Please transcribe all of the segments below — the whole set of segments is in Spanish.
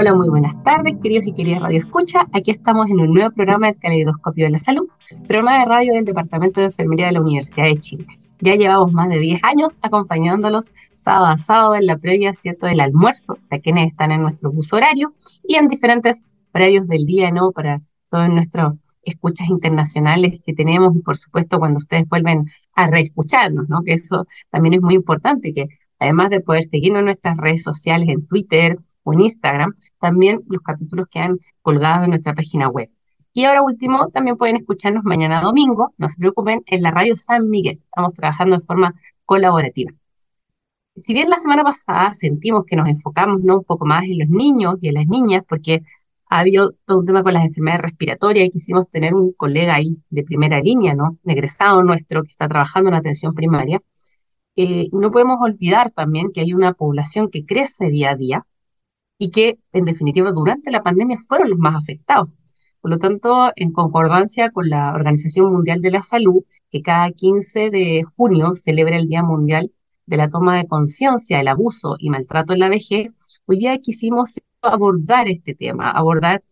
Hola, muy buenas tardes, queridos y queridas Radio Escucha. Aquí estamos en un nuevo programa del Caleidoscopio de la Salud, programa de radio del Departamento de Enfermería de la Universidad de Chile. Ya llevamos más de 10 años acompañándolos sábado a sábado en la previa, ¿cierto?, del almuerzo, de quienes están en nuestro bus horario y en diferentes previos del día, ¿no?, para todos nuestros escuchas internacionales que tenemos y por supuesto cuando ustedes vuelven a reescucharnos, ¿no? Que eso también es muy importante, que además de poder seguirnos en nuestras redes sociales, en Twitter, o en Instagram, también los capítulos que han colgado en nuestra página web. Y ahora último, también pueden escucharnos mañana domingo, no se preocupen, en la radio San Miguel. Estamos trabajando de forma colaborativa. Si bien la semana pasada sentimos que nos enfocamos ¿no? un poco más en los niños y en las niñas, porque ha habido todo un tema con las enfermedades respiratorias y quisimos tener un colega ahí de primera línea, ¿no? egresado nuestro que está trabajando en atención primaria, eh, no podemos olvidar también que hay una población que crece día a día, y que, en definitiva, durante la pandemia fueron los más afectados. Por lo tanto, en concordancia con la Organización Mundial de la Salud, que cada 15 de junio celebra el Día Mundial de la Toma de Conciencia del Abuso y Maltrato en la Vejez, hoy día quisimos abordar este tema, abordar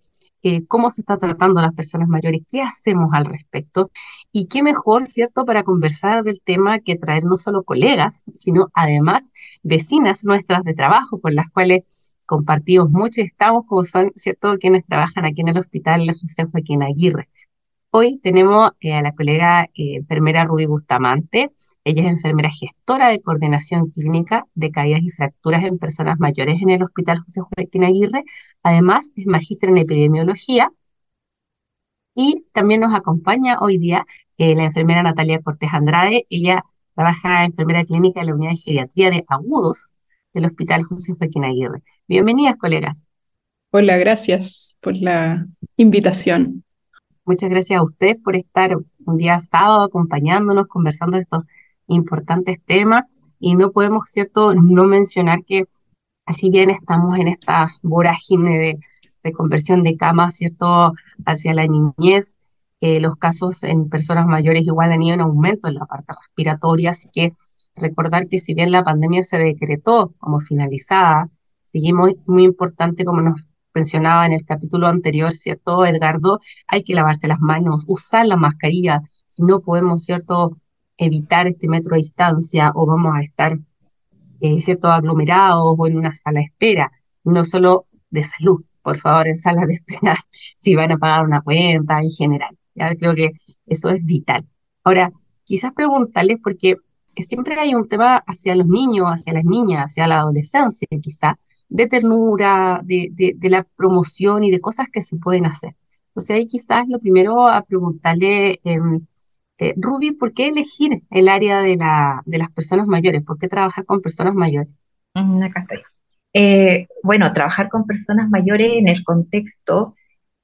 eh, cómo se está tratando a las personas mayores, qué hacemos al respecto y qué mejor, ¿cierto?, para conversar del tema que traer no solo colegas, sino además vecinas nuestras de trabajo con las cuales compartimos mucho y estamos como son, ¿cierto?, quienes trabajan aquí en el hospital José Joaquín Aguirre. Hoy tenemos eh, a la colega eh, enfermera Rubí Bustamante. Ella es enfermera gestora de coordinación clínica de caídas y fracturas en personas mayores en el Hospital José Joaquín Aguirre. Además, es magíster en epidemiología. Y también nos acompaña hoy día eh, la enfermera Natalia Cortés Andrade. Ella trabaja enfermera clínica en la unidad de geriatría de agudos del Hospital José Joaquín Aguirre. Bienvenidas, colegas. Hola, gracias por la invitación. Muchas gracias a ustedes por estar un día sábado acompañándonos, conversando de estos importantes temas. Y no podemos, ¿cierto?, no mencionar que, así bien estamos en esta vorágine de, de conversión de camas, ¿cierto?, hacia la niñez, eh, los casos en personas mayores igual han ido en aumento en la parte respiratoria, así que recordar que si bien la pandemia se decretó como finalizada, seguimos muy importante, como nos mencionaba en el capítulo anterior, ¿cierto, Edgardo? Hay que lavarse las manos, usar la mascarilla, si no podemos, ¿cierto?, evitar este metro de distancia o vamos a estar, eh, ¿cierto?, aglomerados o en una sala de espera, no solo de salud, por favor, en salas de espera, si van a pagar una cuenta en general. Creo que eso es vital. Ahora, quizás preguntarles, porque siempre hay un tema hacia los niños, hacia las niñas, hacia la adolescencia, quizá, de ternura, de, de, la promoción y de cosas que se pueden hacer. Sea, ahí quizás lo primero a preguntarle, eh, eh, Ruby, ¿por qué elegir el área de, la, de las personas mayores? ¿Por qué trabajar con personas mayores? Mm, acá estoy. Eh, bueno, trabajar con personas mayores en el contexto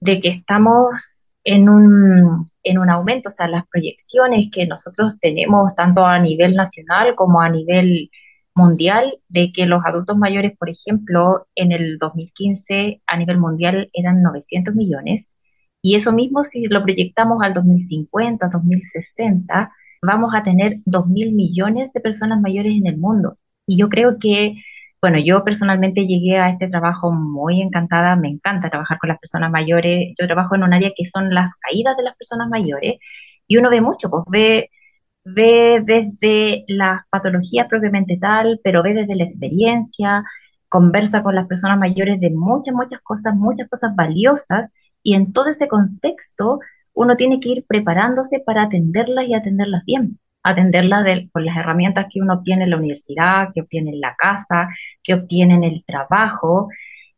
de que estamos en un, en un aumento, o sea, las proyecciones que nosotros tenemos tanto a nivel nacional como a nivel mundial, de que los adultos mayores, por ejemplo, en el 2015 a nivel mundial eran 900 millones, y eso mismo si lo proyectamos al 2050, 2060, vamos a tener 2.000 millones de personas mayores en el mundo. Y yo creo que bueno, yo personalmente llegué a este trabajo muy encantada, me encanta trabajar con las personas mayores, yo trabajo en un área que son las caídas de las personas mayores y uno ve mucho, pues ve, ve desde las patologías propiamente tal, pero ve desde la experiencia, conversa con las personas mayores de muchas, muchas cosas, muchas cosas valiosas y en todo ese contexto uno tiene que ir preparándose para atenderlas y atenderlas bien atenderla con las herramientas que uno obtiene en la universidad, que obtiene en la casa, que obtiene en el trabajo.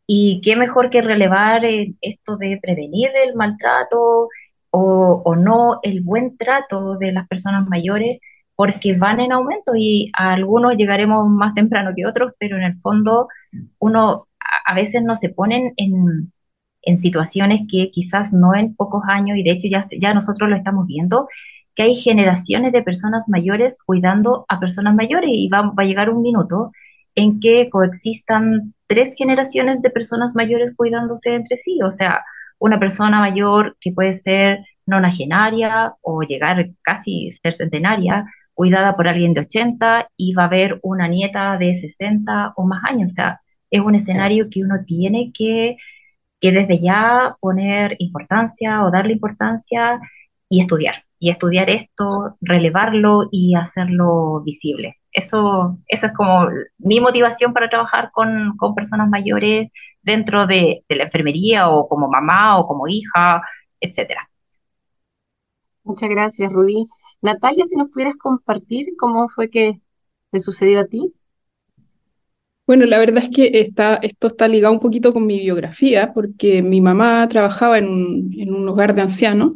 Y qué mejor que relevar eh, esto de prevenir el maltrato o, no el buen trato de las personas mayores porque van en aumento y a algunos llegaremos más temprano que otros, pero en el fondo uno a, veces no se ponen en, en situaciones que quizás no en pocos años, y de hecho ya, ya nosotros lo estamos viendo, que hay generaciones de personas mayores cuidando a personas mayores y va, va a llegar un minuto en que coexistan tres generaciones de personas mayores cuidándose entre sí, o sea, una persona mayor que puede ser nonagenaria o llegar casi ser centenaria, cuidada por alguien de 80 y va a haber una nieta de 60 o más años. O sea, es un escenario que uno tiene que, que desde ya poner importancia o darle importancia y estudiar. Y estudiar esto, relevarlo y hacerlo visible. Eso, eso es como mi motivación para trabajar con, con personas mayores dentro de, de, la enfermería o como mamá o como hija, etcétera. Muchas gracias, Rubí. Natalia, si nos pudieras compartir cómo fue que te sucedió a ti. Bueno, la verdad es que está, esto está ligado un poquito con mi biografía, porque mi mamá trabajaba en un, hogar de ancianos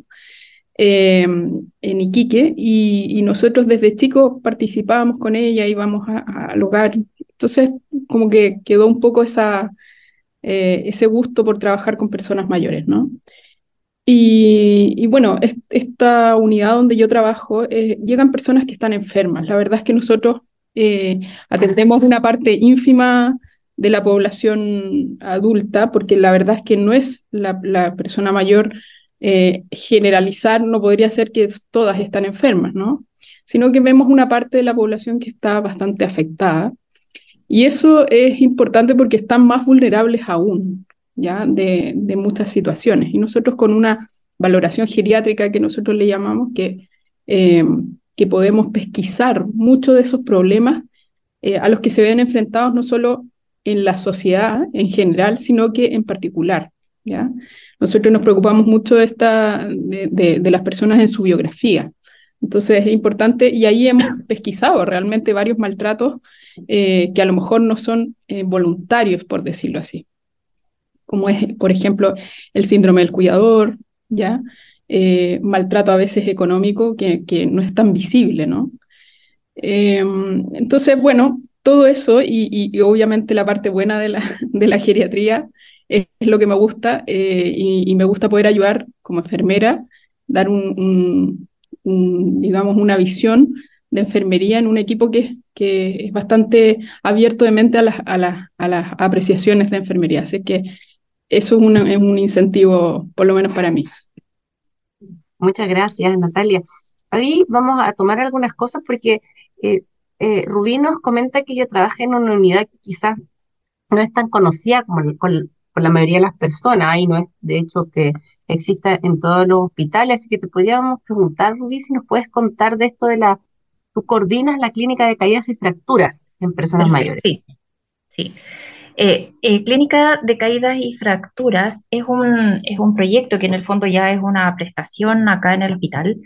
em, en Iquique y, nosotros desde chicos participábamos con ella, íbamos al hogar. Entonces, como que quedó un poco eh, ese gusto por trabajar con personas mayores, ¿no? Y, bueno, esta unidad donde yo trabajo, eh, llegan personas que están enfermas. La verdad es que nosotros eh, atendemos una parte ínfima de la población adulta, porque la verdad es que no es la, persona mayor eh, generalizar, no podría ser que todas están enfermas, ¿no? Sino que vemos una parte de la población que está bastante afectada. Y eso es importante porque están más vulnerables aún. ¿ya? De, muchas situaciones. Y nosotros con una valoración geriátrica que nosotros le llamamos, que, eh, que podemos pesquisar muchos de esos problemas eh, a los que se ven enfrentados no solo en la sociedad en general, sino que en particular. ¿ya? Nosotros nos preocupamos mucho de, esta, de, las personas en su biografía. Entonces es importante, y ahí hemos pesquisado realmente varios maltratos eh, que a lo mejor no son voluntarios, por decirlo así como es, por ejemplo, el síndrome del cuidador, ¿ya? Eh, maltrato a veces económico que, que, no es tan visible, ¿no? Em, entonces, bueno, todo eso y, obviamente la parte buena de la, de la geriatría es, lo que me gusta eh, y, me gusta poder ayudar como enfermera, dar un, digamos, una visión de enfermería en un equipo que, que es bastante abierto de mente a las, a, las, a las apreciaciones de enfermería. Así que eso es, es un incentivo, por lo menos para mí. Muchas gracias, Natalia. Ahí vamos a tomar algunas cosas porque eh, eh, Rubí nos comenta que ella trabaja en una unidad que quizás no es tan conocida como por la mayoría de las personas, ahí no es de hecho que exista en todos los hospitales, así que te podríamos preguntar, Rubí, si nos puedes contar de esto de la, tú coordinas la clínica de caídas y fracturas en personas mayores. Sí, sí. Eh, eh, Clínica de Caídas y Fracturas es un, es un proyecto que en el fondo ya es una prestación acá en el hospital.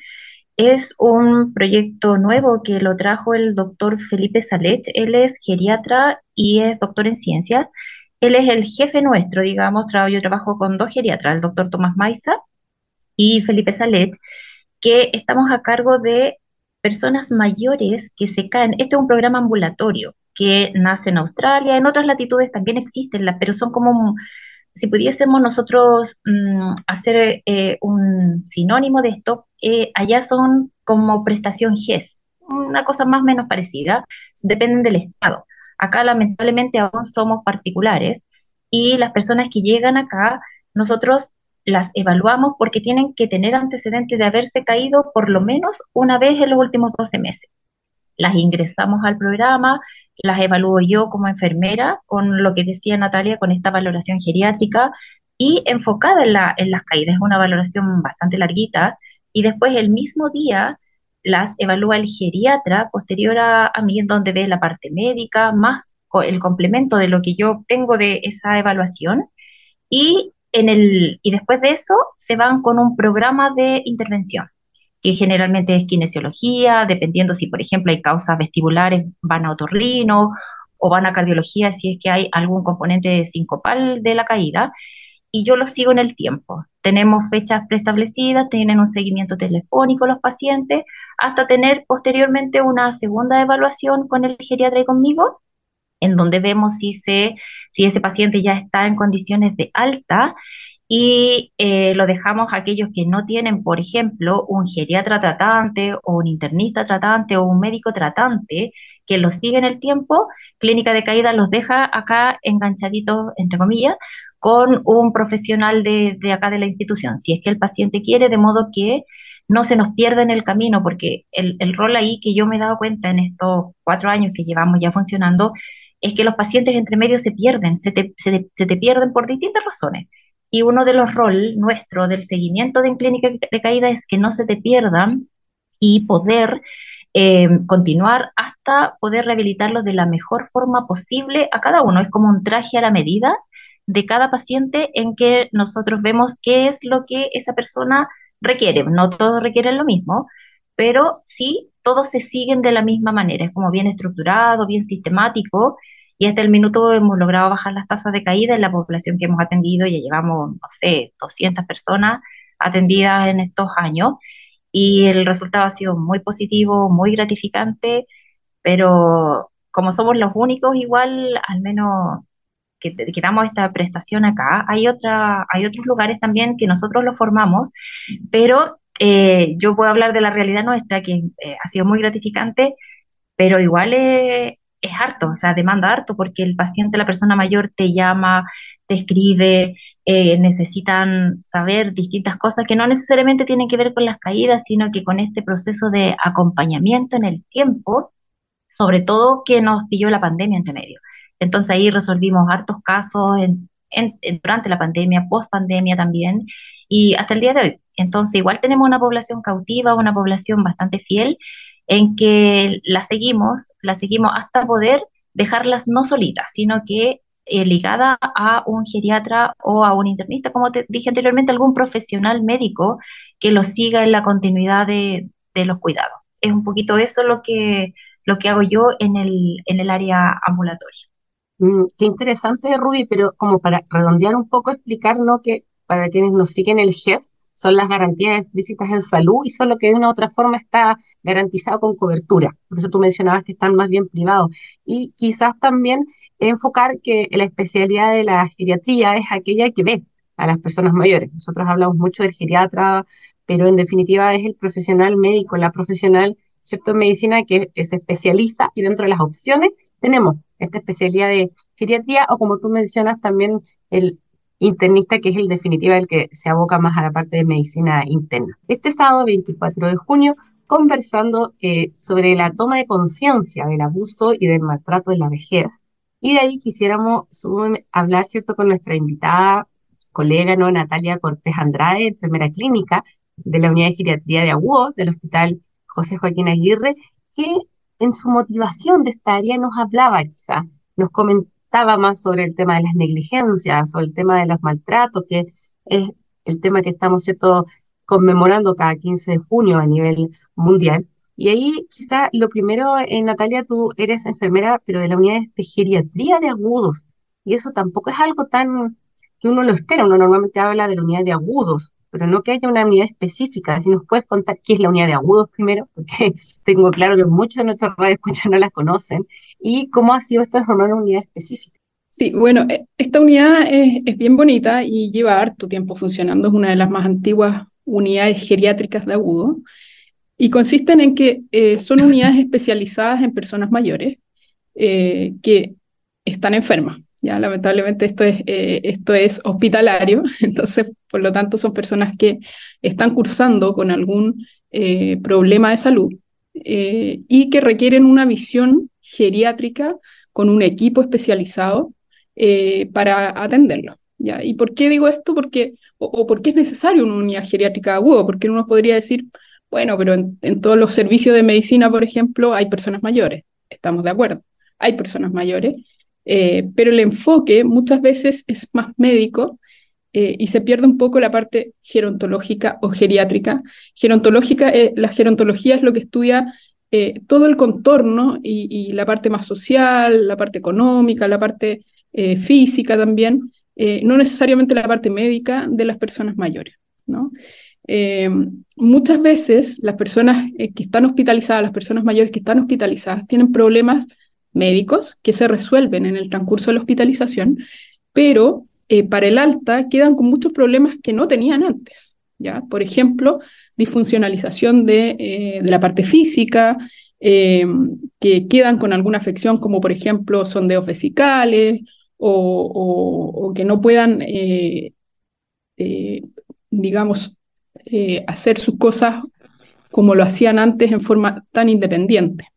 Es un proyecto nuevo que lo trajo el doctor Felipe Salech. Él es geriatra y es doctor en ciencias. Él es el jefe nuestro, digamos. yo trabajo con dos geriatras, el doctor Tomás Maiza y Felipe Salech, que estamos a cargo de personas mayores que se caen. Este es un programa ambulatorio que nace en Australia, en otras latitudes también existen, pero son como, si pudiésemos nosotros mm, hacer eh, un sinónimo de esto, eh, allá son como prestación GES, una cosa más o menos parecida, dependen del estado. Acá lamentablemente aún somos particulares y las personas que llegan acá, nosotros las evaluamos porque tienen que tener antecedentes de haberse caído por lo menos una vez en los últimos 12 meses. Las ingresamos al programa, las evalúo yo como enfermera, con lo que decía Natalia, con esta valoración geriátrica y enfocada en, la, en las caídas. Una valoración bastante larguita y después el mismo día las evalúa el geriatra posterior a, a mí, en donde ve la parte médica, más el complemento de lo que yo obtengo de esa evaluación. Y, en el, y después de eso se van con un programa de intervención que generalmente es kinesiología, dependiendo si, por ejemplo, hay causas vestibulares, van a otorrino o van a cardiología si es que hay algún componente sincopal de la caída. Y yo los sigo en el tiempo. Tenemos fechas preestablecidas, tienen un seguimiento telefónico los pacientes, hasta tener posteriormente una segunda evaluación con el geriatra y conmigo, en donde vemos si, se, si ese paciente ya está en condiciones de alta y eh, lo dejamos a aquellos que no tienen, por ejemplo, un geriatra tratante o un internista tratante o un médico tratante que los sigue en el tiempo, Clínica de Caída los deja acá enganchaditos, entre comillas, con un profesional de, acá de la institución, si es que el paciente quiere, de modo que no se nos pierda en el camino, porque el, rol ahí que yo me he dado cuenta en estos cuatro años que llevamos ya funcionando, es que los pacientes entre medio se pierden, se te, se te pierden por distintas razones y uno de los roles nuestro del seguimiento de clínica de caída es que no se te pierdan y poder eh, continuar hasta poder rehabilitarlos de la mejor forma posible a cada uno. Es como un traje a la medida de cada paciente en que nosotros vemos qué es lo que esa persona requiere. No todos requieren lo mismo, pero sí todos se siguen de la misma manera. Es como bien estructurado, bien sistemático y hasta el minuto hemos logrado bajar las tasas de caída en la población que hemos atendido, ya llevamos, no sé, 200 personas atendidas en estos años y el resultado ha sido muy positivo, muy gratificante, pero como somos los únicos, igual al menos que, que damos esta prestación acá, hay, otra, hay otros lugares también que nosotros los formamos, pero eh, yo puedo hablar de la realidad nuestra, que eh, ha sido muy gratificante, pero igual es, es harto, o sea, demanda harto porque el paciente, la persona mayor te llama, te escribe, eh, necesitan saber distintas cosas que no necesariamente tienen que ver con las caídas, sino que con este proceso de acompañamiento en el tiempo, sobre todo que nos pilló la pandemia entre medio. Entonces ahí resolvimos hartos casos durante la pandemia, post pandemia también, y hasta el día de hoy. Entonces igual tenemos una población cautiva, una población bastante fiel, en que la seguimos, la seguimos hasta poder dejarlas no solitas, sino que eh, ligada a un geriatra o a un internista, como te dije anteriormente, algún profesional médico que los siga en la continuidad de, los cuidados. Es un poquito eso lo que, lo que hago yo en el, en el área ambulatoria. Mm, qué interesante, Ruby, pero como para redondear un poco, explicarnos que para quienes nos siguen el GES, son las garantías explícitas en salud y son lo que de una u otra forma está garantizado con cobertura. Por eso tú mencionabas que están más bien privados. Y quizás también enfocar que la especialidad de la geriatría es aquella que ve a las personas mayores. Nosotros hablamos mucho del geriatra, pero en definitiva es el profesional médico, la profesional ¿cierto? en medicina que se especializa y dentro de las opciones tenemos esta especialidad de geriatría o como tú mencionas también el internista, que es el definitiva el que se aboca más a la parte de medicina interna. Este sábado 24 de junio, conversando eh, sobre la toma de conciencia del abuso y del maltrato en la vejez. Y de ahí quisiéramos hablar, ¿cierto?, con nuestra invitada, colega, ¿no?, Natalia Cortés Andrade, enfermera clínica de la Unidad de Geriatría de Agudo del Hospital José Joaquín Aguirre, que en su motivación de esta área nos hablaba quizá, nos comentaba más sobre el tema de las negligencias, o el tema de los maltratos, que es el tema que estamos ¿cierto? conmemorando cada 15 de junio a nivel mundial. Y ahí quizá lo primero, eh, Natalia, tú eres enfermera, pero de la unidad de geriatría de agudos. Y eso tampoco es algo tan que uno lo espera. Uno normalmente habla de la unidad de agudos, pero no que haya una unidad específica. Si nos puedes contar qué es la unidad de agudos primero, porque tengo claro que muchos de nuestros radioescuchas no la conocen, y cómo ha sido esto de formar una unidad específica. Sí, bueno, e, esta unidad es, es, bien bonita y lleva harto tiempo funcionando. Es una de las más antiguas unidades geriátricas de agudo y consisten en que eh, son unidades especializadas en personas mayores eh, que están enfermas. Lamentablemente esto es, eh, esto es hospitalario, entonces por lo tanto son personas que están cursando con algún problema de salud y que requieren una visión geriátrica con un equipo especializado eh, para atenderlo. ¿ya? ¿Y por qué digo esto? Porque, o, por qué es necesario una unidad geriátrica aguda, porque uno podría decir, bueno, pero en, todos los servicios de medicina, por ejemplo, hay personas mayores, estamos de acuerdo, hay personas mayores, eh, pero el enfoque muchas veces es más médico eh, y se pierde un poco la parte gerontológica o geriátrica. Gerontológica, la gerontología es lo que estudia eh, todo el contorno y, la parte más social, la parte económica, la parte eh, física también eh, no necesariamente la parte médica de las personas mayores. ¿no? Eh, muchas veces las personas eh, que están hospitalizadas, las personas mayores que están hospitalizadas, tienen problemas médicos que se resuelven en el transcurso de la hospitalización, pero para el alta quedan con muchos problemas que no tenían antes. ¿ya? Por ejemplo, disfuncionalización de, de la parte física, que quedan con alguna afección, como por ejemplo sondeos vesicales o, que no puedan, eh, eh, digamos, eh, hacer sus cosas como lo hacían antes en forma tan independiente.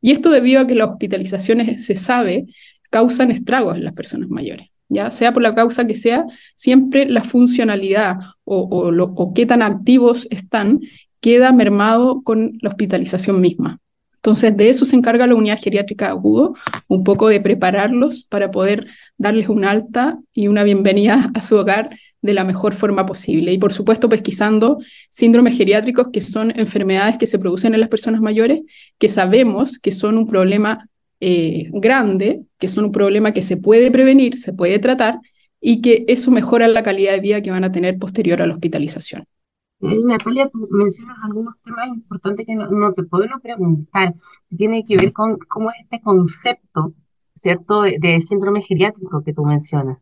Y esto debido a que las hospitalizaciones, se sabe, causan estragos en las personas mayores. ¿ya? Sea por la causa que sea, siempre la funcionalidad o, o qué tan activos están queda mermado con la hospitalización misma. Entonces, de eso se encarga la unidad geriátrica agudo, un poco de prepararlos para poder darles un alta y una bienvenida a su hogar de la mejor forma posible. Y por supuesto, pesquisando síndromes geriátricos, que son enfermedades que se producen en las personas mayores, que sabemos que son un problema eh, grande, que son un problema que se puede prevenir, se puede tratar y que eso mejora la calidad de vida que van a tener posterior a la hospitalización. Natalia, tú mencionas algunos temas importantes que no, te puedo preguntar, tiene que ver con cómo es este concepto, ¿cierto?, de, síndrome geriátrico que tú mencionas.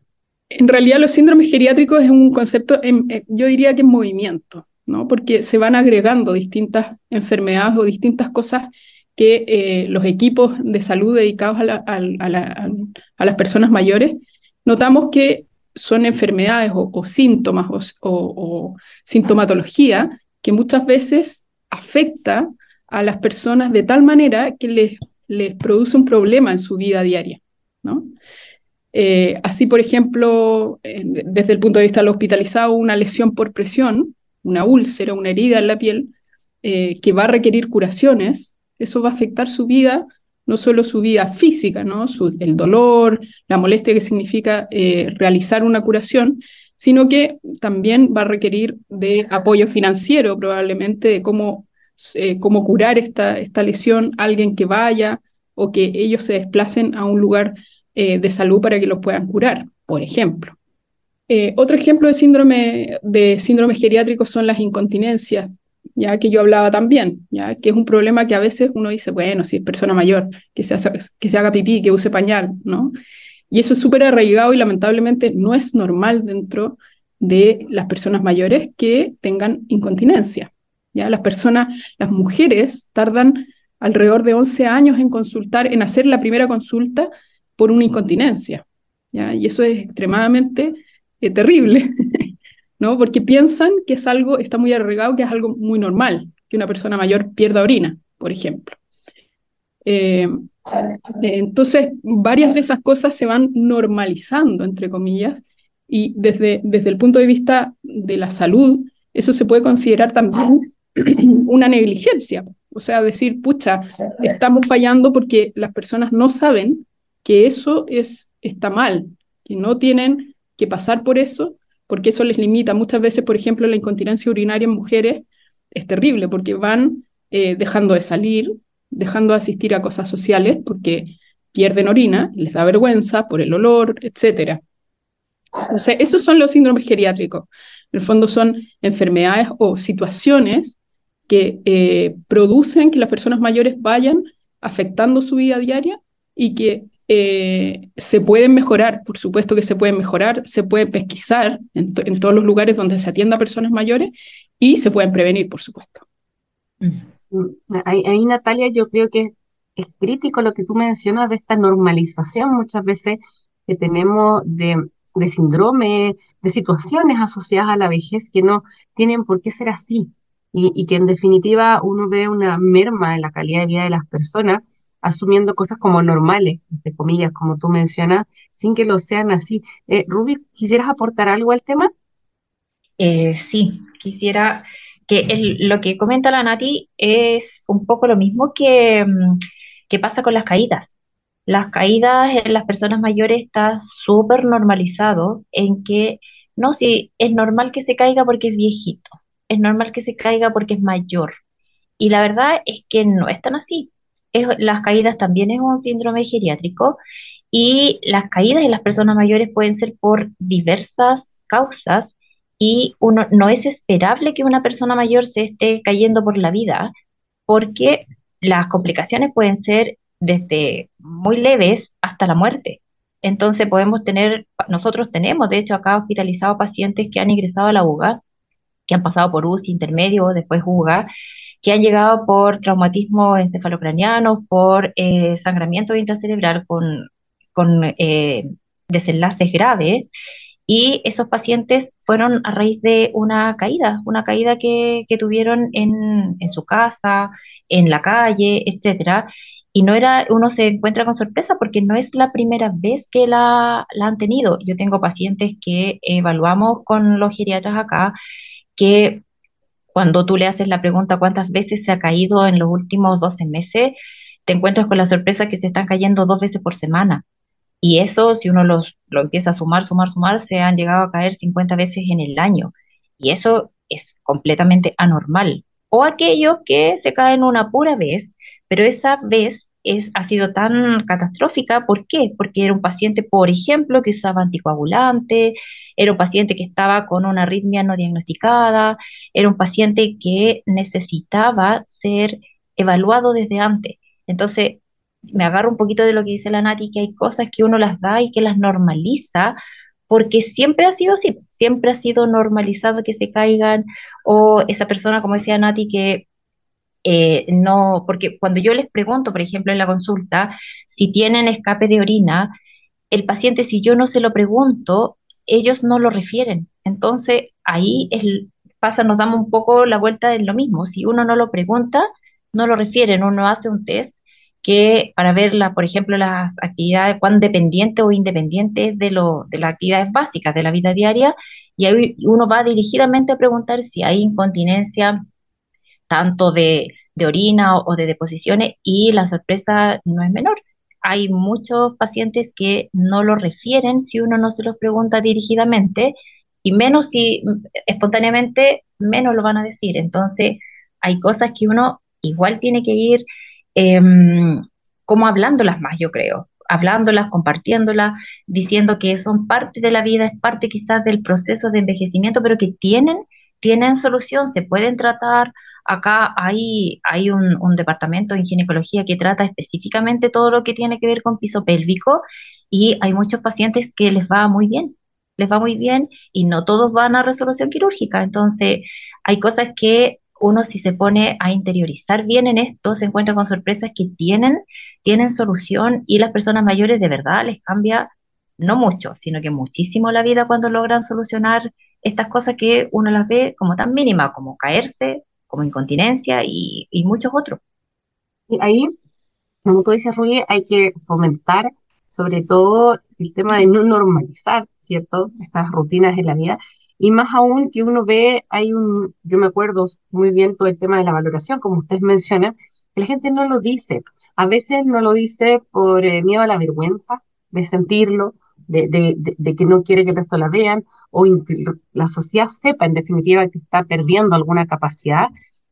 En realidad los síndromes geriátricos es un concepto, yo diría que en movimiento, ¿no? Porque se van agregando distintas enfermedades o distintas cosas que eh, los equipos de salud dedicados a, a, las personas mayores notamos que son enfermedades o, síntomas o, sintomatología que muchas veces afecta a las personas de tal manera que les, les produce un problema en su vida diaria. ¿no? Eh, así, por ejemplo, desde el punto de vista del hospitalizado, una lesión por presión, una úlcera, una herida en la piel, eh, que va a requerir curaciones, eso va a afectar su vida no solo su vida física, ¿no? el dolor, la molestia que significa eh, realizar una curación, sino que también va a requerir de apoyo financiero probablemente, de cómo, cómo curar esta, esta lesión, alguien que vaya o que ellos se desplacen a un lugar eh, de salud para que los puedan curar, por ejemplo. otro ejemplo de síndrome, de síndrome geriátrico son las incontinencias ya que yo hablaba también, ya que es un problema que a veces uno dice, bueno, si es persona mayor, que se, haga, que se haga pipí, que use pañal, ¿no? Y eso es súper arraigado y lamentablemente no es normal dentro de las personas mayores que tengan incontinencia. ¿ya? Las personas, las mujeres tardan alrededor de 11 años en consultar, en hacer la primera consulta por una incontinencia. ¿ya? Y eso es extremadamente eh, terrible. ¿no? Porque piensan que es algo, está muy arraigado, que es algo muy normal, que una persona mayor pierda orina, por ejemplo. Eh, entonces, varias de esas cosas se van normalizando, entre comillas, y desde, desde el punto de vista de la salud, eso se puede considerar también una negligencia. O sea, decir, pucha, estamos fallando porque las personas no saben que eso es, está mal, que no tienen que pasar por eso porque eso les limita. Muchas veces, por ejemplo, la incontinencia urinaria en mujeres es terrible porque van eh, dejando de salir, dejando de asistir a cosas sociales porque pierden orina, les da vergüenza por el olor, etc. O sea, esos son los síndromes geriátricos. En el fondo son enfermedades o situaciones que eh, producen que las personas mayores vayan afectando su vida diaria y que eh, se pueden mejorar, por supuesto que se pueden mejorar, se puede pesquisar en, todos los lugares donde se atienda a personas mayores y se pueden prevenir, por supuesto. Ahí, Natalia, yo creo que es crítico lo que tú mencionas de esta normalización muchas veces que tenemos de, de síndrome, de situaciones asociadas a la vejez que no tienen por qué ser así y, y que en definitiva uno ve una merma en la calidad de vida de las personas asumiendo cosas como normales, entre comillas, como tú mencionas, sin que lo sean así. Eh, Ruby, ¿quisieras aportar algo al tema? Eh, sí, quisiera que lo que comenta la Nati es un poco lo mismo que, mm, que pasa con las caídas. Las caídas en las personas mayores está súper normalizado en que, no, si es normal que se caiga porque es viejito, es normal que se caiga porque es mayor. Y la verdad es que no es tan así las caídas también es un síndrome geriátrico Y las caídas en las personas mayores pueden ser por diversas causas y uno, no es esperable que una persona mayor se esté cayendo por la vida porque las complicaciones pueden ser desde muy leves hasta la muerte. Entonces podemos tener, nosotros tenemos de hecho acá hospitalizados pacientes que han ingresado a la UGA, que han pasado por UCI intermedio, después UGA, que han llegado por traumatismo encefalocraniano, por eh, sangramiento intracerebral con, con eh, desenlaces graves. Y esos pacientes fueron a raíz de una caída, una caída que, que tuvieron en, en, su casa, en la calle, etcétera. Y no era, uno se encuentra con sorpresa porque no es la primera vez que la, la han tenido. Yo tengo pacientes que evaluamos con los geriatras acá, que cuando tú le haces la pregunta cuántas veces se ha caído en los últimos 12 meses, te encuentras con la sorpresa que se están cayendo dos veces por semana. Y eso, si uno los, lo empieza a sumar, sumar, sumar, se han llegado a caer 50 veces en el año. Y eso es completamente anormal. O aquellos que se caen una pura vez, pero esa vez es, ha sido tan catastrófica. ¿Por qué? Porque era un paciente, por ejemplo, que usaba anticoagulante, era un paciente que estaba con una arritmia no diagnosticada, era un paciente que necesitaba ser evaluado desde antes. Entonces, me agarro un poquito de lo que dice la Nati, que hay cosas que uno las da y que las normaliza, porque siempre ha sido así, siempre ha sido normalizado que se caigan, o esa persona, como decía Nati, que eh, no, porque cuando yo les pregunto, por ejemplo, en la consulta, si tienen escape de orina, el paciente, si yo no se lo pregunto, ellos no lo refieren. Entonces, ahí es, pasa, nos damos un poco la vuelta en lo mismo. Si uno no lo pregunta, no lo refieren, uno hace un test que para ver, por ejemplo, las actividades, cuán dependientes o independientes de, lo, de las actividades básicas de la vida diaria, y ahí uno va dirigidamente a preguntar si hay incontinencia tanto de, orina o, de deposiciones, y la sorpresa no es menor. Hay muchos pacientes que no lo refieren si uno no se los pregunta dirigidamente, y menos si espontáneamente, menos lo van a decir. Entonces, hay cosas que uno igual tiene que ir Em, como hablándolas más, yo creo, hablándolas, compartiéndolas, diciendo que son parte de la vida, es parte quizás del proceso de envejecimiento, pero que tienen, tienen solución, se pueden tratar. Acá hay, hay un, departamento en ginecología que trata específicamente todo lo que tiene que ver con piso pélvico y hay muchos pacientes que les va muy bien, les va muy bien y no todos van a resolución quirúrgica. Entonces, hay cosas que uno si se pone a interiorizar bien en esto, se encuentra con sorpresas que tienen, tienen solución y las personas mayores de verdad les cambia no mucho, sino que muchísimo la vida cuando logran solucionar estas cosas que uno las ve como tan mínimas, como caerse, como incontinencia y, muchos otros. Y ahí, como tú dices, Rui, hay que fomentar sobre todo el tema de no normalizar, ¿cierto? Estas rutinas en la vida y más aún que uno ve, hay un, yo me acuerdo muy bien todo el tema de la valoración, como ustedes mencionan, la gente no lo dice. A veces no lo dice por eh, miedo a la vergüenza de sentirlo, de, de, de, que no quiere que el resto la vean, o la sociedad sepa en definitiva que está perdiendo alguna capacidad.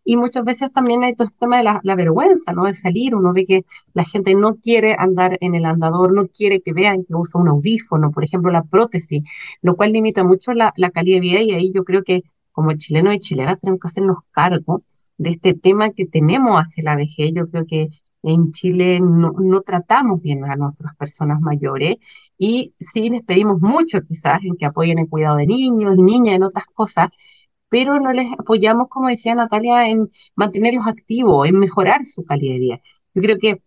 Y muchas veces también hay todo este tema de la, la, vergüenza, ¿no? De salir, uno ve que la gente no quiere andar en el andador, no quiere que vean que usa un audífono, por ejemplo, la prótesis, lo cual limita mucho la, la calidad de vida y ahí yo creo que como chilenos y chilenas tenemos que hacernos cargo de este tema que tenemos hacia la vejez. Yo creo que en Chile no, tratamos bien a nuestras personas mayores y sí les pedimos mucho quizás en que apoyen el cuidado de niños y niñas, en otras cosas, pero no les apoyamos, como decía Natalia, en mantenerlos activos, en mejorar su calidad de vida. Yo creo que,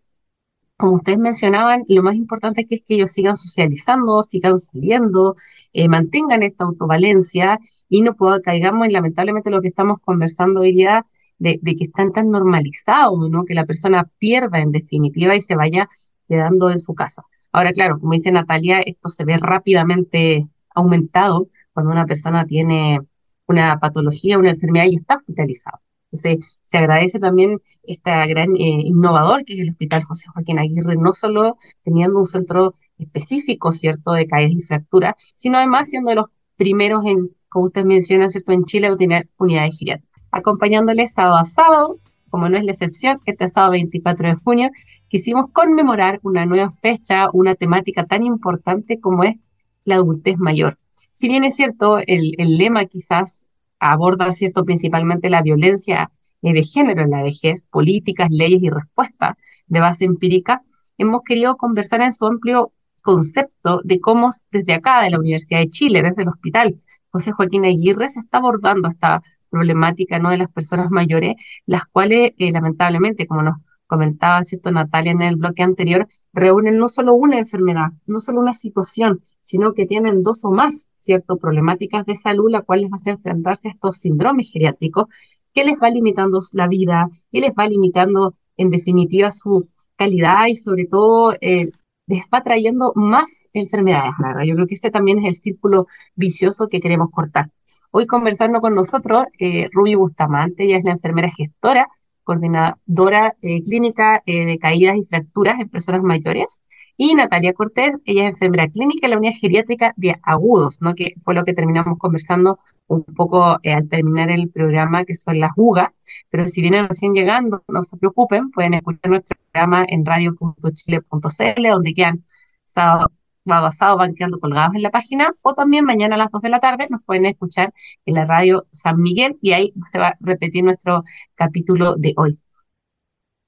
como ustedes mencionaban, lo más importante es que, ellos sigan socializando, sigan saliendo, eh, mantengan esta autovalencia y no pueda, caigamos en lamentablemente lo que estamos conversando hoy día de, de, que están tan normalizados, ¿no? Que la persona pierda en definitiva y se vaya quedando en su casa. Ahora, claro, como dice Natalia, esto se ve rápidamente aumentado cuando una persona tiene una patología, una enfermedad y está hospitalizado. Entonces, se agradece también este gran eh, innovador que es el Hospital José Joaquín Aguirre, no solo teniendo un centro específico, ¿cierto?, de caídas y fracturas, sino además siendo de los primeros en, como usted menciona, ¿cierto?, en Chile, tener unidades geriátricas. Acompañándoles sábado a sábado, como no es la excepción, este sábado 24 de junio quisimos conmemorar una nueva fecha, una temática tan importante como es la adultez mayor. Si bien es cierto, el, lema quizás aborda, cierto, principalmente la violencia eh, de género en la vejez, políticas, leyes y respuestas de base empírica, hemos querido conversar en su amplio concepto de cómo desde acá, de la Universidad de Chile, desde el hospital José Joaquín Aguirre, se está abordando esta problemática ¿no? de las personas mayores, las cuales eh, lamentablemente, como nos comentaba cierto Natalia en el bloque anterior, reúnen no solo una enfermedad, no solo una situación, sino que tienen dos o más, cierto, problemáticas de salud, las cuales hacen enfrentarse a estos síndromes geriátricos que les va limitando la vida, que les va limitando en definitiva su calidad y sobre todo eh, les va trayendo más enfermedades. Yo creo que ese también es el círculo vicioso que queremos cortar. Hoy conversando con nosotros, eh, Ruby Bustamante, ella es la enfermera gestora, coordinadora eh, clínica eh, de caídas y fracturas en personas mayores, y Natalia Cortés, ella es enfermera clínica en la unidad geriátrica de agudos, ¿no? que fue lo que terminamos conversando un poco eh, al terminar el programa, que son las UGA, pero si vienen recién llegando, no se preocupen, pueden escuchar nuestro programa en radio.chile.cl, donde quedan sábado, basado van quedando colgados en la página, o también mañana a las 2 de la tarde nos pueden escuchar en la radio San Miguel y ahí se va a repetir nuestro capítulo de hoy.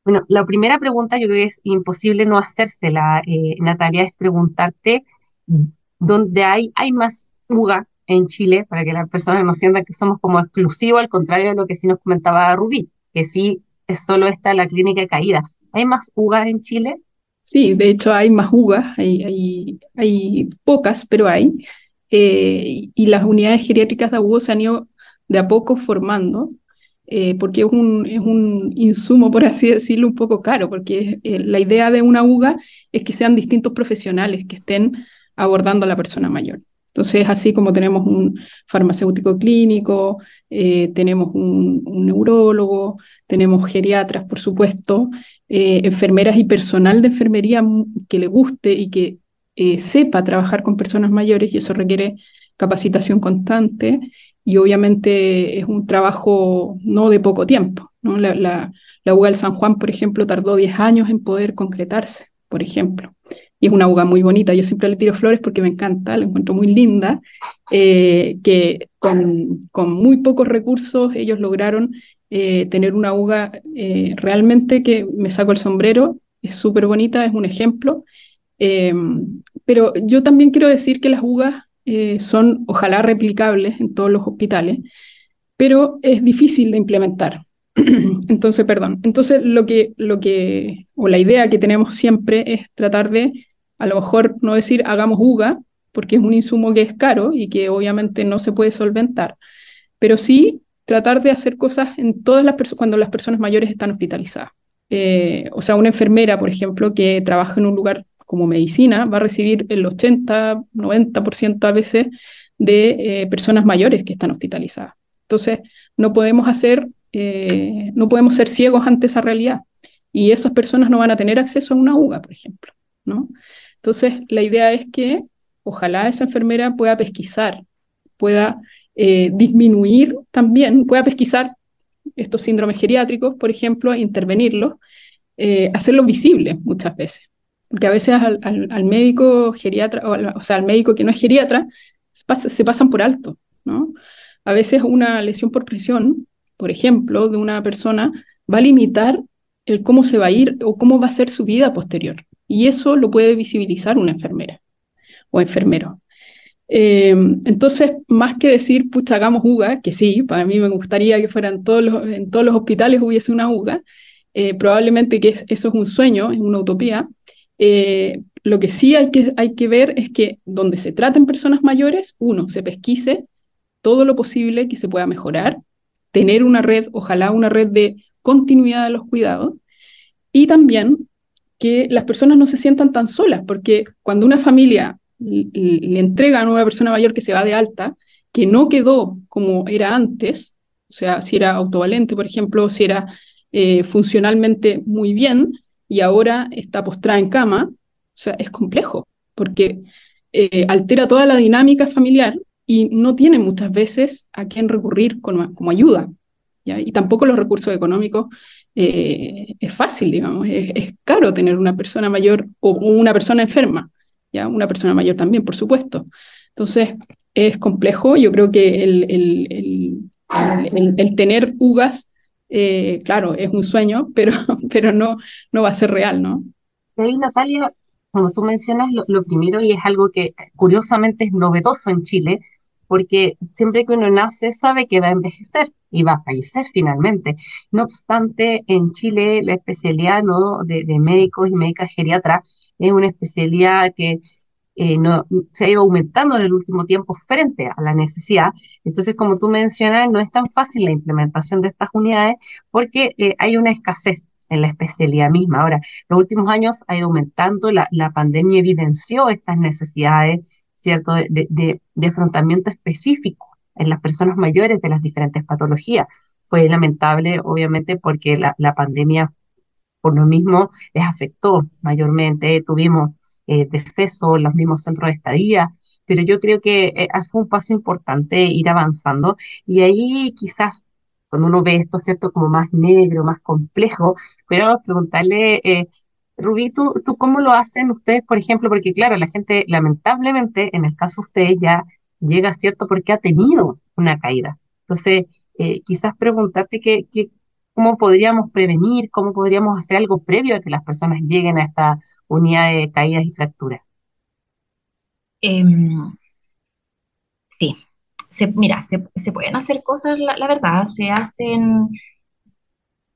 Bueno, la primera pregunta yo creo que es imposible no hacérsela, eh, Natalia, es preguntarte dónde hay, hay más UGA en Chile para que las personas no sientan que somos como exclusivos, al contrario de lo que sí nos comentaba Rubí, que sí es solo esta la clínica de caída. ¿Hay más UGA en Chile? Sí, de hecho hay más UGA, hay, hay, pocas, pero hay. Eh, y las unidades geriátricas de UGA se han ido de a poco formando. Eh, porque es un, es un insumo, por así decirlo, un poco caro, porque eh, la idea de una UGA es que sean distintos profesionales que estén abordando a la persona mayor. Entonces, así como tenemos un farmacéutico clínico, tenemos un, neurólogo, tenemos geriatras, por supuesto, enfermeras y personal de enfermería que le guste y que sepa trabajar con personas mayores, y eso requiere capacitación constante y obviamente es un trabajo no de poco tiempo. La, la, del San Juan, por ejemplo, tardó 10 años en poder concretarse, por ejemplo. Y es una UGA muy bonita. Yo siempre le tiro flores porque me encanta, la encuentro muy linda, eh, que con, muy pocos recursos ellos lograron eh, tener una UGA eh, realmente que me saco el sombrero, es súper bonita, es un ejemplo. pero yo también quiero decir que las UGAs eh, son ojalá replicables en todos los hospitales, pero es difícil de implementar. Entonces, perdón. Entonces, lo que, lo que, o la idea que tenemos siempre es tratar de, a lo mejor no decir hagamos UGA, porque es un insumo que es caro y que obviamente no se puede solventar, pero sí tratar de hacer cosas en todas las cuando las personas mayores están hospitalizadas. Eh, o sea, una enfermera, por ejemplo, que trabaja en un lugar como medicina va a recibir el 80, 90% a veces de eh, personas mayores que están hospitalizadas. Entonces, no podemos hacer, eh, no podemos ser ciegos ante esa realidad. Y esas personas no van a tener acceso a una UGA, por ejemplo. ¿no? Entonces, la idea es que ojalá esa enfermera pueda pesquisar, pueda eh, disminuir también, pueda pesquisar estos síndromes geriátricos, por ejemplo, intervenirlos, hacerlos visibles muchas veces porque a veces al, médico geriatra, o, sea, al médico que no es geriatra, se, pasan por alto, ¿no? A veces una lesión por presión, por ejemplo, de una persona, va a limitar el cómo se va a ir o cómo va a ser su vida posterior. Y eso lo puede visibilizar una enfermera o enfermero. Eh, entonces, más que decir, pucha, hagamos UGA, que sí, para mí me gustaría que fueran todos los, en todos los hospitales hubiese una UGA, eh, probablemente que eso es un sueño, es una utopía, eh, lo que sí hay que, hay que ver es que donde se traten personas mayores, uno, se pesquise todo lo posible que se pueda mejorar, tener una red, ojalá una red de continuidad de los cuidados, y también que las personas no se sientan tan solas, porque cuando una familia le entrega a una persona mayor que se va de alta, que no quedó como era antes, o sea, si era autovalente, por ejemplo, si era eh, funcionalmente muy bien, y ahora está postrada en cama, o sea, es complejo, porque eh, altera toda la dinámica familiar y no tiene muchas veces a quién recurrir como ayuda. Y tampoco los recursos económicos eh, es fácil, digamos, es, caro tener una persona mayor o una persona enferma, ¿ya? Una persona mayor también, por supuesto. Entonces, es complejo. Yo creo que el, el, el, tener UGAS, eh, claro, es un sueño, pero, pero no, no va a ser real, ¿no? ahí, Natalia, como tú mencionas, lo, primero, y es algo que curiosamente es novedoso en Chile, porque siempre que uno nace sabe que va a envejecer y va a fallecer finalmente. No obstante, en Chile la especialidad ¿no? de, médicos y médicas geriatras es una especialidad que eh, no, se ha ido aumentando en el último tiempo frente a la necesidad. Entonces, como tú mencionas, no es tan fácil la implementación de estas unidades porque eh, hay una escasez en la especialidad misma. Ahora, los últimos años ha ido aumentando, la, la pandemia evidenció estas necesidades, ¿cierto?, de, de, de, afrontamiento específico en las personas mayores de las diferentes patologías. Fue lamentable, obviamente, porque la, la pandemia por lo mismo les afectó mayormente. Tuvimos eh, decesos en los mismos centros de estadía, pero yo creo que eh, fue un paso importante ir avanzando y ahí quizás cuando uno ve esto, ¿cierto? Como más negro, más complejo, pero preguntarle, eh, Rubí, ¿tú, ¿tú cómo lo hacen ustedes, por ejemplo? Porque claro, la gente, lamentablemente, en el caso de ustedes ya llega, ¿cierto? Porque ha tenido una caída. Entonces, eh, quizás preguntarte que, cómo podríamos prevenir, cómo podríamos hacer algo previo a que las personas lleguen a esta unidad de caídas y fracturas. Em, sí, mira, se, pueden hacer cosas, la, verdad, se hacen,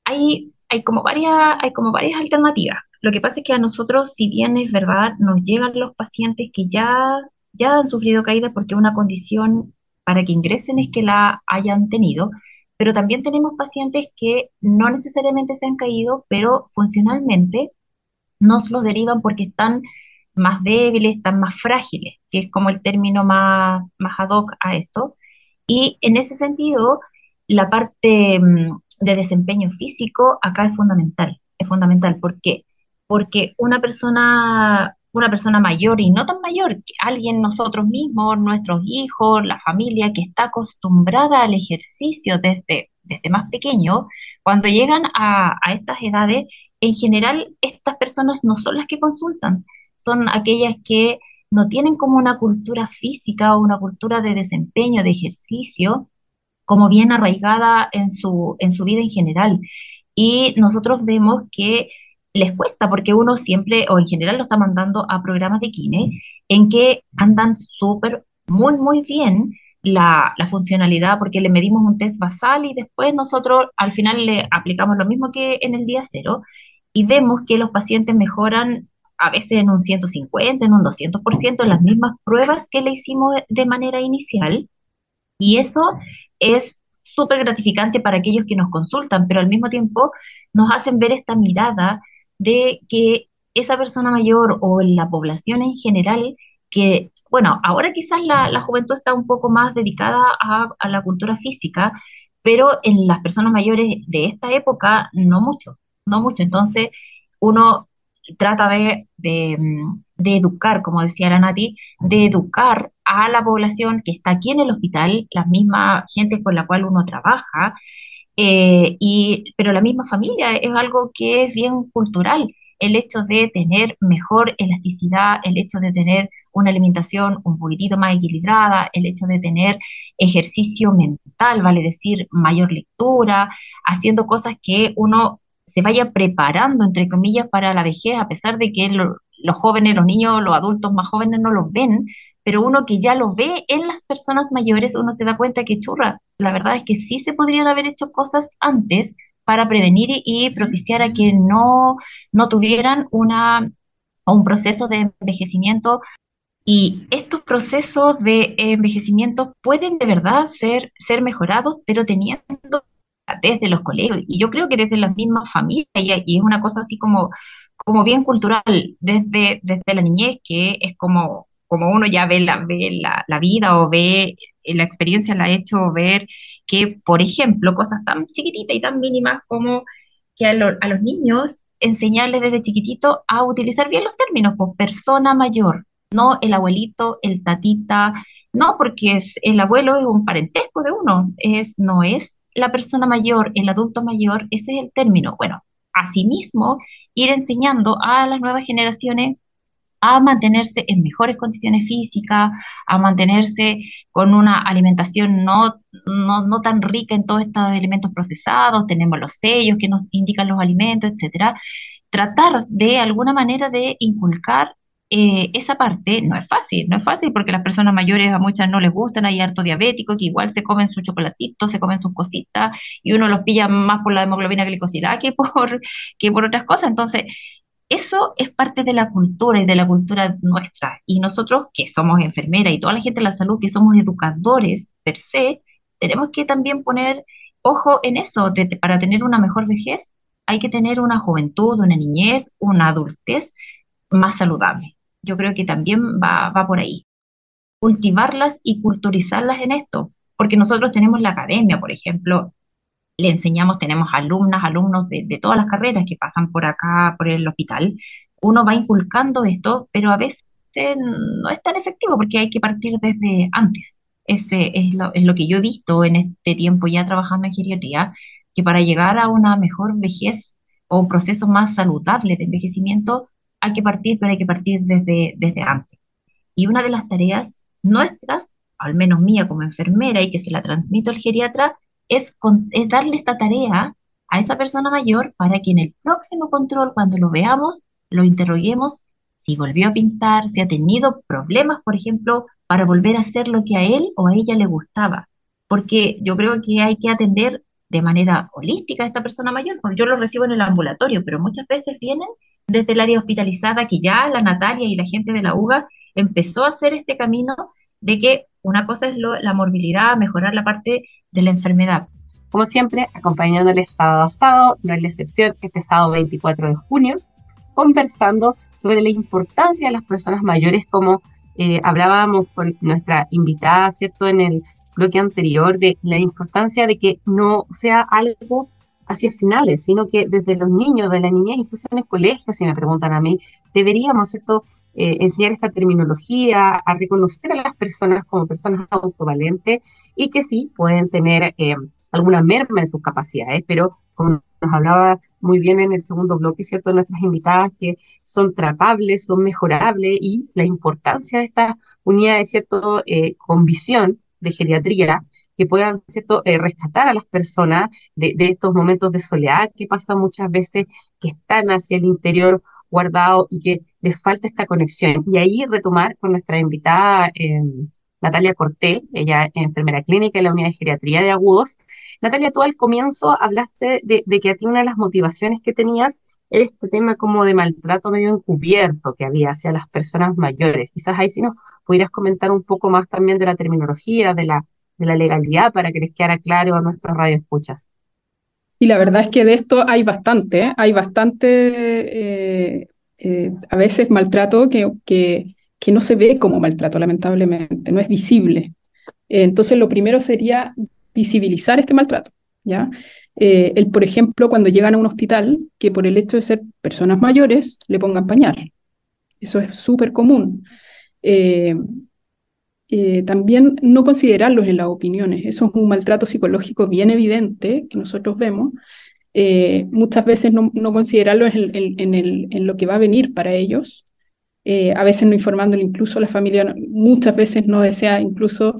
hay, hay, como varias, hay como varias alternativas. Lo que pasa es que a nosotros, si bien es verdad, nos llegan los pacientes que ya, ya han sufrido caída porque una condición para que ingresen es que la hayan tenido, pero también tenemos pacientes que no necesariamente se han caído, pero funcionalmente nos los derivan porque están más débiles, están más frágiles, que es como el término más, más ad hoc a esto. Y en ese sentido, la parte mm, de desempeño físico acá es fundamental. Es fundamental. ¿Por qué? Porque una persona, una persona mayor y no tan mayor, alguien nosotros mismos, nuestros hijos, la familia que está acostumbrada al ejercicio desde, desde más pequeño, cuando llegan a, a estas edades, en general estas personas no son las que consultan, son aquellas que no tienen como una cultura física o una cultura de desempeño, de ejercicio, como bien arraigada en su, en su vida en general. Y nosotros vemos que les cuesta porque uno siempre, o en general lo está mandando a programas de kine, en que andan súper, muy, muy bien la, la, funcionalidad, porque le medimos un test basal y después nosotros al final le aplicamos lo mismo que en el día cero y vemos que los pacientes mejoran a veces en un 150, en un 200%, en las mismas pruebas que le hicimos de manera inicial. Y eso es súper gratificante para aquellos que nos consultan, pero al mismo tiempo nos hacen ver esta mirada de que esa persona mayor o la población en general, que, bueno, ahora quizás la, juventud está un poco más dedicada a, a la cultura física, pero en las personas mayores de esta época no mucho, no mucho. Entonces, uno trata de, de, educar, como decía la Nati, de educar a la población que está aquí en el hospital, la misma gente con la cual uno trabaja, eh, y, pero la misma familia es algo que es bien cultural. El hecho de tener mejor elasticidad, el hecho de tener una alimentación un poquitito más equilibrada, el hecho de tener ejercicio mental, vale decir, mayor lectura, haciendo cosas que uno se vaya preparando, entre comillas, para la vejez, a pesar de que los jóvenes, los niños, los adultos más jóvenes no lo ven, pero uno que ya lo ve en las personas mayores, uno se da cuenta que churra, la verdad es que sí se podrían haber hecho cosas antes para prevenir y propiciar a que no, no tuvieran una, un proceso de envejecimiento y estos procesos de envejecimiento pueden de verdad ser, ser mejorados, pero teniendo desde los colegios, y yo creo que desde las mismas familias, y, es una cosa así como, como bien cultural, desde, desde la niñez, que es como, como uno ya ve la, ve la, vida o ve la experiencia, la ha hecho ver que, por ejemplo, cosas tan chiquititas y tan mínimas como que a, a los niños enseñarles desde chiquitito a utilizar bien los términos, pues persona mayor, no el abuelito, el tatita, no, porque es, el abuelo es un parentesco de uno, es, no es la persona mayor, el adulto mayor, ese es el término. Bueno, asimismo, ir enseñando a las nuevas generaciones a mantenerse en mejores condiciones físicas, a mantenerse con una alimentación no, no, tan rica en todos estos elementos procesados, tenemos los sellos que nos indican los alimentos, etcétera. Tratar de alguna manera de inculcar eh, esa parte no es fácil, no es fácil porque las personas mayores a muchas no les gustan, hay harto diabético que igual se comen su chocolatito, se comen sus cositas y uno los pilla más por la hemoglobina glicosilada que por, que por otras cosas. Entonces, eso es parte de la cultura y de la cultura nuestra. Y nosotros, que somos enfermeras y toda la gente de la salud, que somos educadores per se, tenemos que también poner ojo en eso. para tener una mejor vejez, hay que tener una juventud, una niñez, una adultez más saludable. Yo creo que también va, va por ahí. Cultivarlas y culturizarlas en esto. Porque nosotros tenemos la academia, por ejemplo, le enseñamos, tenemos alumnas, alumnos de, todas las carreras que pasan por acá, por el hospital. Uno va inculcando esto, pero a veces no es tan efectivo porque hay que partir desde antes. Ese es lo, que yo he visto en este tiempo ya trabajando en geriatría, que para llegar a una mejor vejez o un proceso más saludable de envejecimiento, hay que partir, pero hay que partir desde, desde antes. Y una de las tareas nuestras, al menos mía como enfermera y que se la transmito al geriatra, es, darle esta tarea a esa persona mayor para que en el próximo control, cuando lo veamos, lo interroguemos si volvió a pintar, si ha tenido problemas, por ejemplo, para volver a hacer lo que a él o a ella le gustaba. Porque yo creo que hay que atender de manera holística a esta persona mayor, porque yo lo recibo en el ambulatorio, pero muchas veces vienen desde el área hospitalizada, que ya la Natalia y la gente de la UGA empezó a hacer este camino de que una cosa es la morbilidad, mejorar la parte de la enfermedad. Como siempre, acompañándoles sábado a sábado, no es la excepción, este sábado 24 de junio, conversando sobre la importancia de las personas mayores, como eh, hablábamos con nuestra invitada, ¿cierto?, en el bloque anterior, de la importancia de que no sea algo hacia finales, sino que desde los niños, de la niñez, incluso en el colegio, si me preguntan a mí, deberíamos ¿cierto? Eh, enseñar esta terminología, a reconocer a las personas como personas autovalentes y que sí pueden tener eh, alguna merma en sus capacidades, pero como nos hablaba muy bien en el segundo bloque, ¿cierto? Nuestras invitadas que son tratables, son mejorables y la importancia de estas unidades, ¿cierto? Eh, con visión de geriatría que puedan ¿cierto? Eh, rescatar a las personas de, estos momentos de soledad que pasa muchas veces, que están hacia el interior guardado y que les falta esta conexión. Y ahí retomar con nuestra invitada eh, Natalia Corté, ella enfermera clínica en la unidad de geriatría de agudos. Natalia, tú al comienzo hablaste de, de, que a ti una de las motivaciones que tenías era este tema como de maltrato medio encubierto que había hacia las personas mayores. Quizás ahí si nos pudieras comentar un poco más también de la terminología, de la de la legalidad para que les quede claro a nuestros radioescuchas. Sí, la verdad es que de esto hay bastante, ¿eh? hay bastante, eh, eh, a veces maltrato que, que, que, no se ve como maltrato, lamentablemente, no es visible. entonces, lo primero sería visibilizar este maltrato, ¿ya? el, por ejemplo, cuando llegan a un hospital, que por el hecho de ser personas mayores, le pongan pañal. Eso es súper común. Eh, también no considerarlos en las opiniones. Eso es un maltrato psicológico bien evidente que nosotros vemos. Eh, muchas veces no, no considerarlos en, en, lo que va a venir para ellos. Eh, a veces no informándole incluso a la familia, muchas veces no desea incluso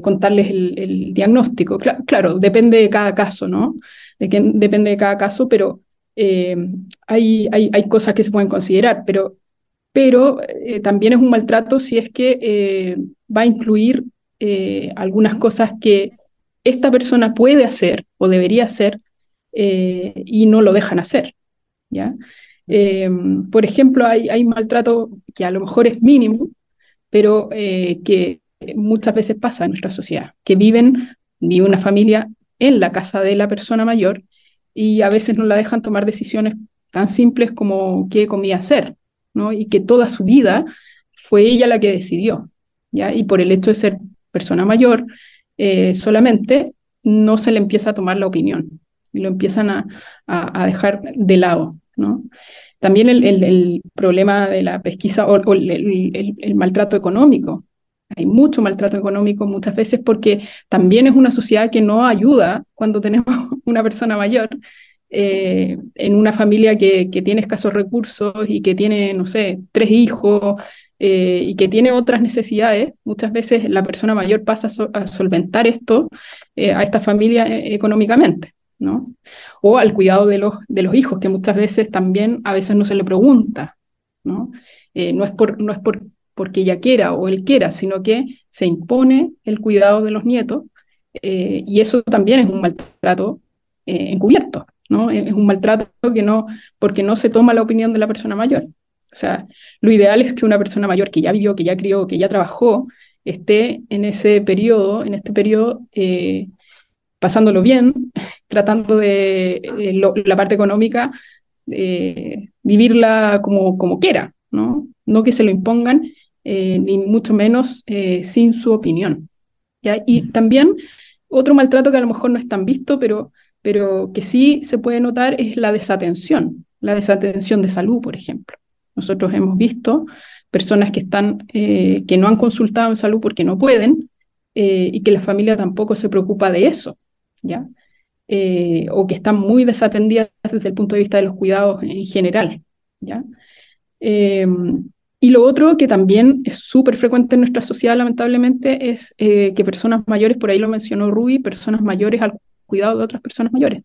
contarles el, diagnóstico. claro, depende de cada caso, ¿no? Depende de cada caso, pero hay, hay, hay cosas que se pueden considerar, pero pero eh, también es un maltrato si es que eh, va a incluir eh, algunas cosas que esta persona puede hacer o debería hacer y no lo dejan hacer. ¿ya? por ejemplo, hay, hay, maltrato que a lo mejor es mínimo, pero que muchas veces pasa en nuestra sociedad, que viven, vive una familia en la casa de la persona mayor y a veces no la dejan tomar decisiones tan simples como qué comida hacer, y que toda su vida fue ella la que decidió, ¿ya? Y por el hecho de ser persona mayor, eh, solamente no se le empieza a tomar la opinión y lo empiezan a, a, dejar de lado, ¿no? También el, el, problema de la pesquisa o, el, el, maltrato económico. Hay mucho maltrato económico muchas veces porque también es una sociedad que no ayuda cuando tenemos una persona mayor eh, en una familia que, que, tiene escasos recursos y que tiene, no sé, tres hijos eh, y que tiene otras necesidades. Muchas veces la persona mayor pasa a, solventar esto eh, a esta familia económicamente. ¿no? O al cuidado de los, de los hijos, que muchas veces también a veces no se le pregunta, ¿no? no es, por, no es por, porque ella quiera o él quiera, sino que se impone el cuidado de los nietos y eso también es un maltrato encubierto. Es un maltrato que no, porque no se toma la opinión de la persona mayor. O sea, lo ideal es que una persona mayor que ya vivió, que ya crió, que ya trabajó, esté en ese periodo, en este periodo, eh, pasándolo bien, tratando de eh, la parte económica, eh, vivirla como, como quiera, ¿no? No que se lo impongan, ni mucho menos sin su opinión. Y también otro maltrato que a lo mejor no es tan visto, pero pero que sí se puede notar es la desatención, la desatención de salud, por ejemplo. Nosotros hemos visto personas que, están, eh, que no han consultado en salud porque no pueden eh, y que la familia tampoco se preocupa de eso, ¿ya? Eh, o que están muy desatendidas desde el punto de vista de los cuidados en general, ¿ya? y lo otro que también es súper frecuente en nuestra sociedad, lamentablemente, es que personas mayores, por ahí lo mencionó Rui, personas mayores al cuidado de otras personas mayores.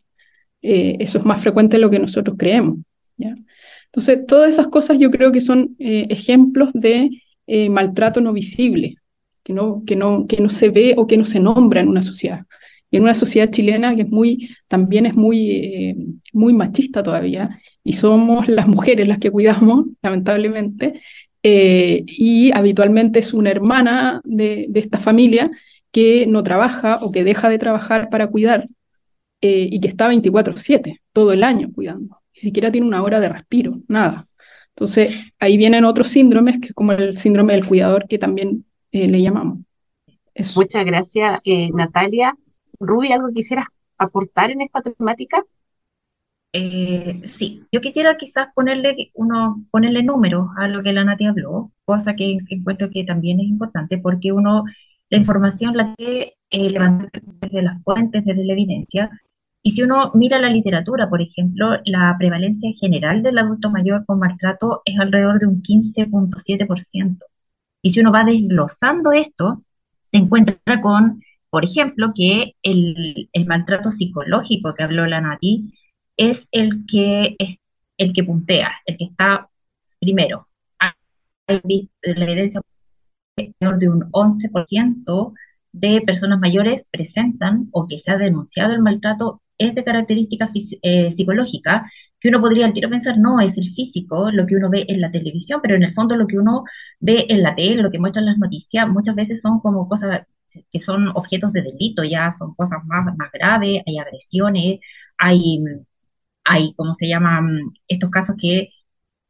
Eh, eso es más frecuente de lo que nosotros creemos. ¿ya? Entonces, todas esas cosas yo creo que son eh, ejemplos de eh, maltrato no visible, que no, que, no, que no se ve o que no se nombra en una sociedad. Y en una sociedad chilena que es muy, también es muy, muy machista todavía, y somos las mujeres las que cuidamos, lamentablemente, y habitualmente es una hermana de, de esta familia que no trabaja o que deja de trabajar para cuidar eh, y que está 24/7, todo el año cuidando. Ni siquiera tiene una hora de respiro, nada. Entonces, ahí vienen otros síndromes, que es como el síndrome del cuidador, que también eh, le llamamos. Muchas gracias, eh, Natalia. Ruby, ¿algo quisieras aportar en esta temática? sí, yo quisiera quizás ponerle, uno, ponerle números a lo que la Nati habló, cosa que encuentro que también es importante, porque uno, la información la que levantar desde las fuentes, desde la evidencia, y si uno mira la literatura, por ejemplo, la prevalencia general del adulto mayor con maltrato es alrededor de un 15.7%. Y si uno va desglosando esto, se encuentra con, por ejemplo, que el, maltrato psicológico que habló la Nati es el que, es el que puntea, el que está primero. Hay la evidencia de un 11% de personas mayores presentan o que se ha denunciado el maltrato es de característica eh, psicológica, que uno podría al tiro pensar, no, es el físico, lo que uno ve en la televisión, pero en el fondo lo que uno ve en la tele, lo que muestran las noticias, muchas veces son como cosas que son objetos de delito, ya son cosas más, más graves, hay agresiones, hay, hay, ¿cómo se llaman? Estos casos que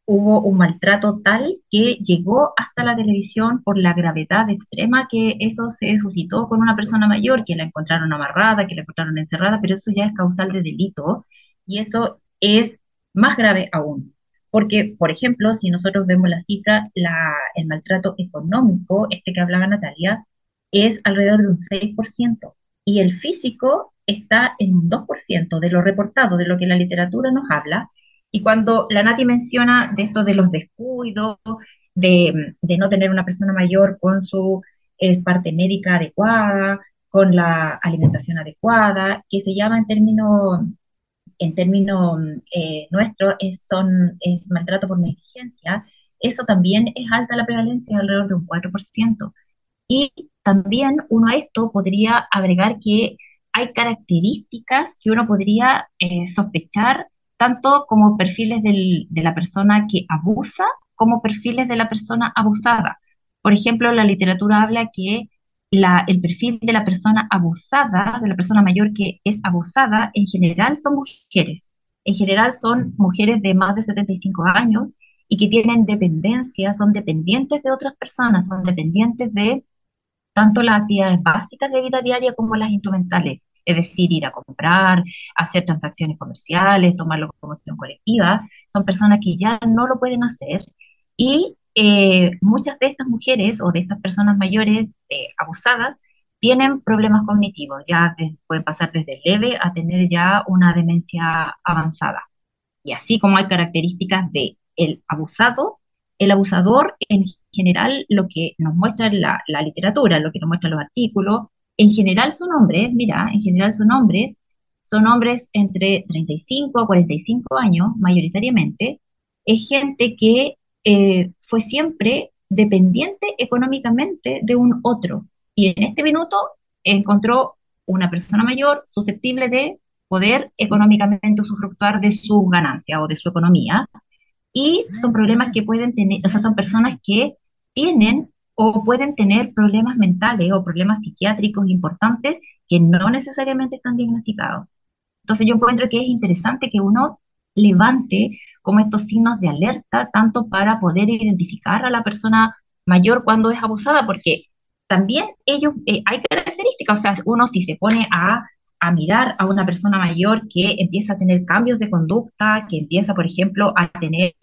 hubo un maltrato tal que llegó hasta la televisión por la gravedad extrema que eso se suscitó con una persona mayor, que la encontraron amarrada, que la encontraron encerrada, pero eso ya es causal de delito y eso es más grave aún. Porque, por ejemplo, si nosotros vemos la cifra, la, el maltrato económico, este que hablaba Natalia, es alrededor de un 6%, y el físico está en un 2% de lo reportado, de lo que la literatura nos habla, y cuando la Nati menciona de esto de los descuidos, de, no tener una persona mayor con su eh, parte médica adecuada, con la alimentación adecuada, que se llama en términos en término, eh, nuestro es, es maltrato por negligencia, eso también es alta la prevalencia, alrededor de un 4%. Y también uno a esto podría agregar que hay características que uno podría eh, sospechar tanto como perfiles de la persona que abusa como perfiles de la persona abusada. Por ejemplo, la literatura habla que el perfil de la persona abusada, de la persona mayor que es abusada, en general son mujeres. En general son mujeres de más de 75 años y que tienen dependencia, son dependientes de otras personas, son dependientes de tanto las actividades básicas de vida diaria como las instrumentales es decir, ir a comprar, hacer transacciones comerciales, tomar la locomoción colectiva, son personas que ya no lo pueden hacer. Y eh, muchas de estas mujeres o de estas personas mayores eh, abusadas tienen problemas cognitivos, ya pueden pasar desde leve a tener ya una demencia avanzada. Y así como hay características de el abusado, el abusador en general lo que nos muestra la, la literatura, lo que nos muestra los artículos, en general son hombres, mira, en general son hombres, son hombres entre 35 a 45 años mayoritariamente, es gente que eh, fue siempre dependiente económicamente de un otro. Y en este minuto encontró una persona mayor susceptible de poder económicamente usufructuar de su ganancia o de su economía. Y son problemas que pueden tener, o sea, son personas que tienen o pueden tener problemas mentales o problemas psiquiátricos importantes que no necesariamente están diagnosticados. Entonces yo encuentro que es interesante que uno levante como estos signos de alerta, tanto para poder identificar a la persona mayor cuando es abusada, porque también ellos, eh, hay características, o sea, uno si se pone a, a, mirar a una persona mayor que empieza a tener cambios de conducta, que empieza, por ejemplo, a tener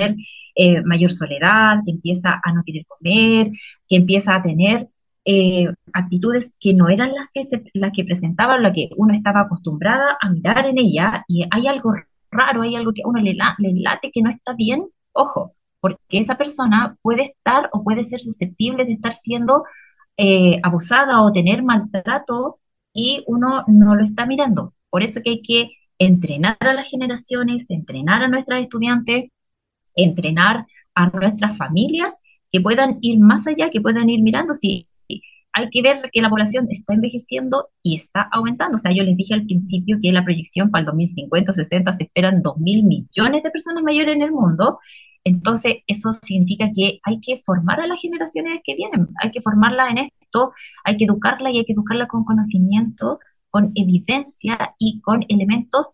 eh, mayor soledad, que empieza a no querer comer, que empieza a tener eh, actitudes que no eran las que, se, las que presentaban, lo que uno estaba acostumbrada a mirar en ella, y hay algo raro, hay algo que a uno le, le late que no está bien, ojo, porque esa persona puede estar o puede ser susceptible de estar siendo eh, abusada o tener maltrato y uno no lo está mirando. Por eso que hay que entrenar a las generaciones, entrenar a nuestras estudiantes, entrenar a nuestras familias que puedan ir más allá, que puedan ir mirando si hay que ver que la población está envejeciendo y está aumentando. O sea, yo les dije al principio que la proyección para el 2050, 60 se esperan 2 mil millones de personas mayores en el mundo. Entonces, eso significa que hay que formar a las generaciones que vienen, hay que formarlas en hay que educarla y hay que educarla con conocimiento, con evidencia y con elementos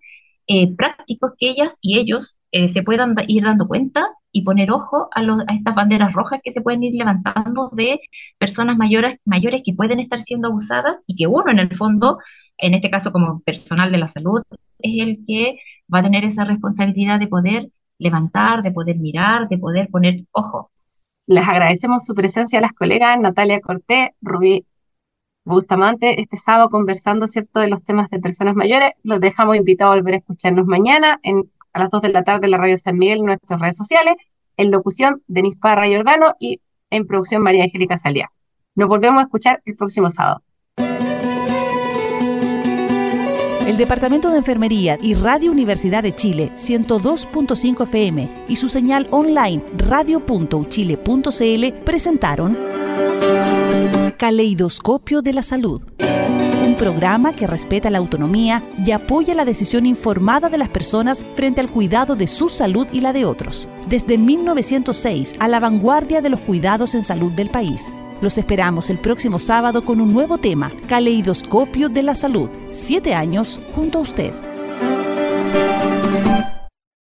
eh, prácticos que ellas y ellos eh, se puedan ir dando cuenta y poner ojo a, a, estas banderas rojas que se pueden ir levantando de personas mayores, mayores que pueden estar siendo abusadas y que uno en el fondo, en este caso como personal de la salud, es el que va a tener esa responsabilidad de poder levantar, de poder mirar, de poder poner ojo. Les agradecemos su presencia a las colegas Natalia Cortés, Rubí Bustamante, este sábado conversando, ¿cierto?, de los temas de personas mayores. Los dejamos invitados a volver a escucharnos mañana en, a las 2 de la tarde en la Radio San Miguel en nuestras redes sociales, en locución Denis Parra Jordano y en producción María Angélica Salía. Nos volvemos a escuchar el próximo sábado. El Departamento de Enfermería y Radio Universidad de Chile 102.5 FM y su señal online radio.uchile.cl presentaron Caleidoscopio de la Salud. Un programa que respeta la autonomía y apoya la decisión informada de las personas frente al cuidado de su salud y la de otros. Desde 1906 a la vanguardia de los cuidados en salud del país. Los esperamos el próximo sábado con un nuevo tema, Caleidoscopio de la Salud. Siete años junto a usted.